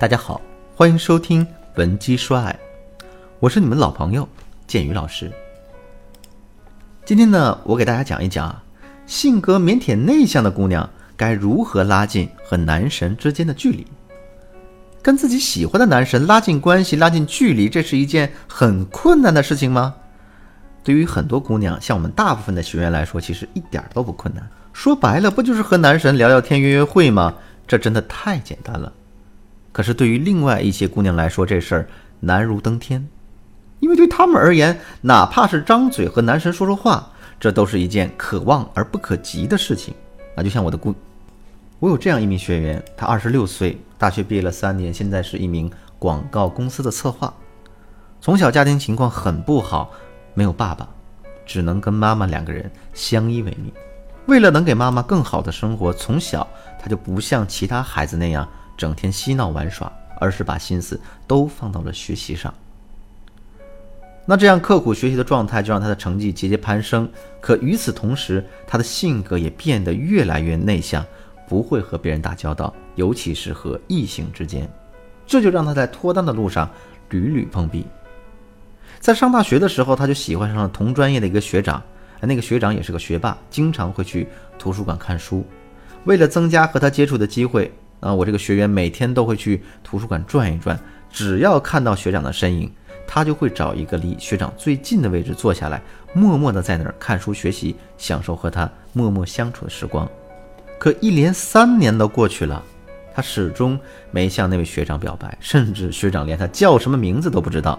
大家好，欢迎收听《文姬说爱》，我是你们老朋友建宇老师。今天呢，我给大家讲一讲啊，性格腼腆内向的姑娘该如何拉近和男神之间的距离。跟自己喜欢的男神拉近关系、拉近距离，这是一件很困难的事情吗？对于很多姑娘，像我们大部分的学员来说，其实一点都不困难。说白了，不就是和男神聊聊天、约约会吗？这真的太简单了。可是对于另外一些姑娘来说，这事儿难如登天，因为对他们而言，哪怕是张嘴和男神说说话，这都是一件可望而不可及的事情。啊，就像我的姑，我有这样一名学员，她二十六岁，大学毕业了三年，现在是一名广告公司的策划。从小家庭情况很不好，没有爸爸，只能跟妈妈两个人相依为命。为了能给妈妈更好的生活，从小她就不像其他孩子那样。整天嬉闹玩耍，而是把心思都放到了学习上。那这样刻苦学习的状态，就让他的成绩节节攀升。可与此同时，他的性格也变得越来越内向，不会和别人打交道，尤其是和异性之间。这就让他在脱单的路上屡屡碰壁。在上大学的时候，他就喜欢上了同专业的一个学长，那个学长也是个学霸，经常会去图书馆看书。为了增加和他接触的机会。啊，我这个学员每天都会去图书馆转一转，只要看到学长的身影，他就会找一个离学长最近的位置坐下来，默默地在那儿看书学习，享受和他默默相处的时光。可一连三年都过去了，他始终没向那位学长表白，甚至学长连他叫什么名字都不知道。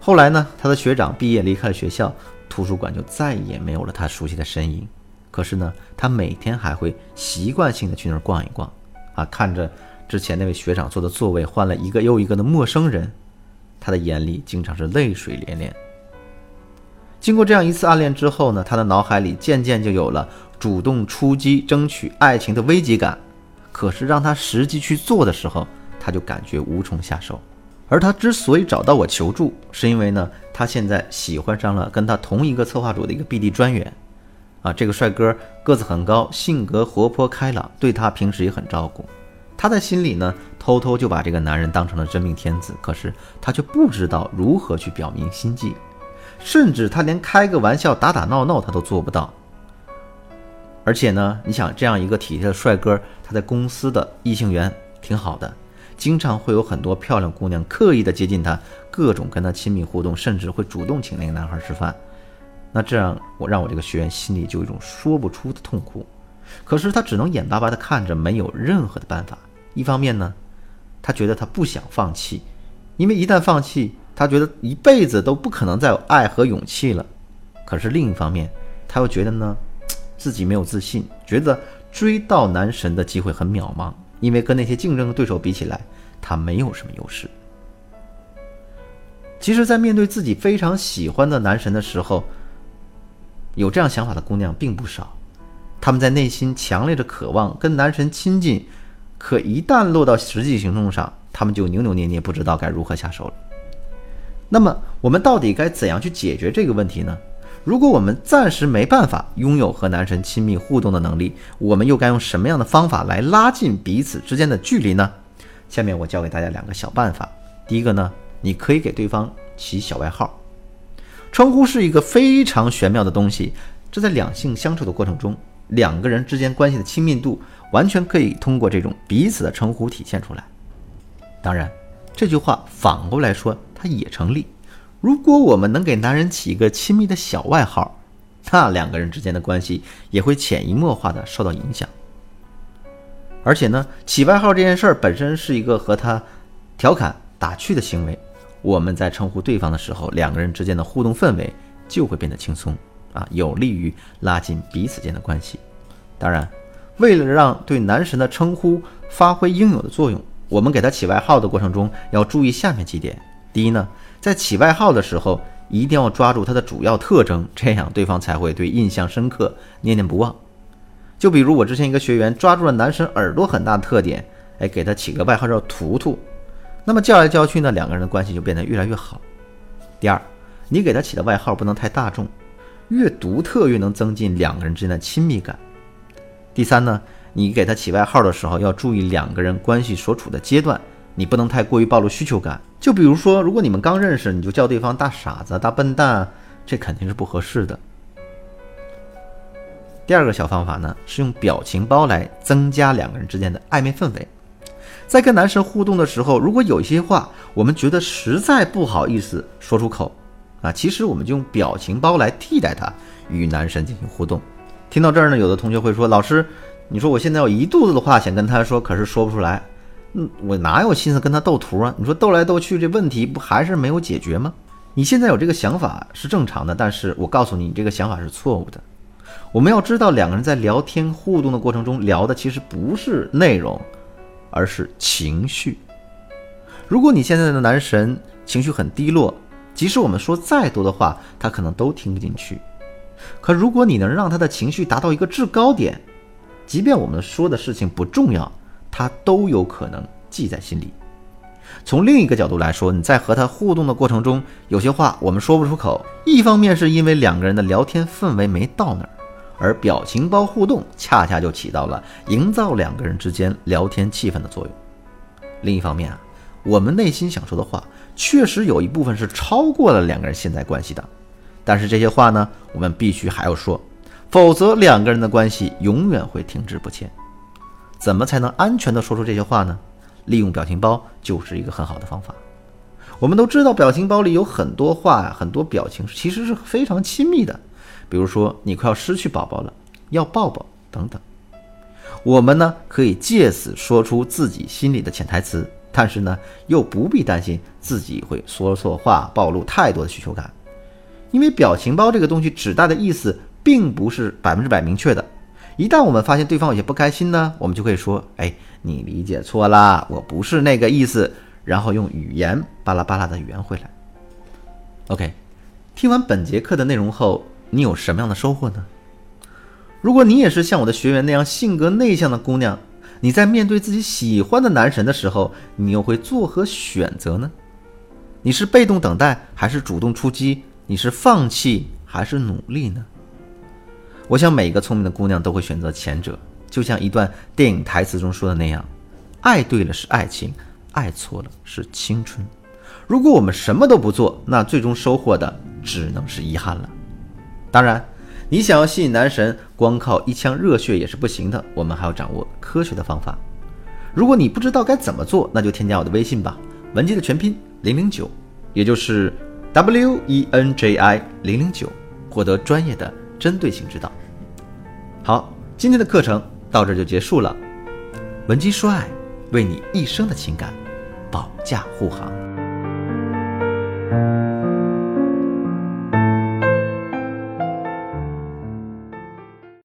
后来呢，他的学长毕业离开了学校，图书馆就再也没有了他熟悉的身影。可是呢，他每天还会习惯性的去那儿逛一逛。啊，看着之前那位学长坐的座位换了一个又一个的陌生人，他的眼里经常是泪水连连。经过这样一次暗恋之后呢，他的脑海里渐渐就有了主动出击、争取爱情的危机感。可是让他实际去做的时候，他就感觉无从下手。而他之所以找到我求助，是因为呢，他现在喜欢上了跟他同一个策划组的一个 BD 专员。啊，这个帅哥个子很高，性格活泼开朗，对他平时也很照顾。他在心里呢，偷偷就把这个男人当成了真命天子。可是他却不知道如何去表明心迹，甚至他连开个玩笑、打打闹闹他都做不到。而且呢，你想这样一个体贴的帅哥，他在公司的异性缘挺好的，经常会有很多漂亮姑娘刻意的接近他，各种跟他亲密互动，甚至会主动请那个男孩吃饭。那这样，我让我这个学员心里就有一种说不出的痛苦，可是他只能眼巴巴地看着，没有任何的办法。一方面呢，他觉得他不想放弃，因为一旦放弃，他觉得一辈子都不可能再有爱和勇气了。可是另一方面，他又觉得呢，自己没有自信，觉得追到男神的机会很渺茫，因为跟那些竞争的对手比起来，他没有什么优势。其实，在面对自己非常喜欢的男神的时候，有这样想法的姑娘并不少，她们在内心强烈的渴望跟男神亲近，可一旦落到实际行动上，她们就扭扭捏捏，不知道该如何下手了。那么，我们到底该怎样去解决这个问题呢？如果我们暂时没办法拥有和男神亲密互动的能力，我们又该用什么样的方法来拉近彼此之间的距离呢？下面我教给大家两个小办法。第一个呢，你可以给对方起小外号。称呼是一个非常玄妙的东西，这在两性相处的过程中，两个人之间关系的亲密度完全可以通过这种彼此的称呼体现出来。当然，这句话反过来说，它也成立。如果我们能给男人起一个亲密的小外号，那两个人之间的关系也会潜移默化的受到影响。而且呢，起外号这件事儿本身是一个和他调侃打趣的行为。我们在称呼对方的时候，两个人之间的互动氛围就会变得轻松啊，有利于拉近彼此间的关系。当然，为了让对男神的称呼发挥应有的作用，我们给他起外号的过程中要注意下面几点：第一呢，在起外号的时候，一定要抓住他的主要特征，这样对方才会对印象深刻、念念不忘。就比如我之前一个学员抓住了男神耳朵很大的特点，哎，给他起个外号叫“图图”。那么叫来叫去呢，两个人的关系就变得越来越好。第二，你给他起的外号不能太大众，越独特越能增进两个人之间的亲密感。第三呢，你给他起外号的时候要注意两个人关系所处的阶段，你不能太过于暴露需求感。就比如说，如果你们刚认识，你就叫对方大傻子、大笨蛋，这肯定是不合适的。第二个小方法呢，是用表情包来增加两个人之间的暧昧氛围。在跟男神互动的时候，如果有一些话我们觉得实在不好意思说出口，啊，其实我们就用表情包来替代它，与男神进行互动。听到这儿呢，有的同学会说：“老师，你说我现在有一肚子的话想跟他说，可是说不出来。”嗯，我哪有心思跟他斗图啊？你说斗来斗去，这问题不还是没有解决吗？你现在有这个想法是正常的，但是我告诉你，你这个想法是错误的。我们要知道，两个人在聊天互动的过程中，聊的其实不是内容，而是情绪。如果你现在的男神情绪很低落，即使我们说再多的话，他可能都听不进去。可如果你能让他的情绪达到一个制高点，即便我们说的事情不重要。他都有可能记在心里。从另一个角度来说，你在和他互动的过程中，有些话我们说不出口，一方面是因为两个人的聊天氛围没到那儿，而表情包互动恰恰就起到了营造两个人之间聊天气氛的作用。另一方面啊，我们内心想说的话，确实有一部分是超过了两个人现在关系的，但是这些话呢，我们必须还要说，否则两个人的关系永远会停滞不前。怎么才能安全的说出这些话呢？利用表情包就是一个很好的方法。我们都知道，表情包里有很多话呀，很多表情其实是非常亲密的。比如说，你快要失去宝宝了，要抱抱等等。我们呢，可以借此说出自己心里的潜台词，但是呢，又不必担心自己会说错话，暴露太多的需求感。因为表情包这个东西指代的意思，并不是百分之百明确的。一旦我们发现对方有些不开心呢，我们就可以说：“哎，你理解错了，我不是那个意思。”然后用语言巴拉巴拉的圆回来。OK，听完本节课的内容后，你有什么样的收获呢？如果你也是像我的学员那样性格内向的姑娘，你在面对自己喜欢的男神的时候，你又会作何选择呢？你是被动等待还是主动出击？你是放弃还是努力呢？我想每一个聪明的姑娘都会选择前者，就像一段电影台词中说的那样：“爱对了是爱情，爱错了是青春。”如果我们什么都不做，那最终收获的只能是遗憾了。当然，你想要吸引男神，光靠一腔热血也是不行的，我们还要掌握科学的方法。如果你不知道该怎么做，那就添加我的微信吧，文姬的全拼零零九，也就是 W E N J I 零零九，获得专业的。针对性指导。好，今天的课程到这就结束了。文姬说爱，为你一生的情感保驾护航。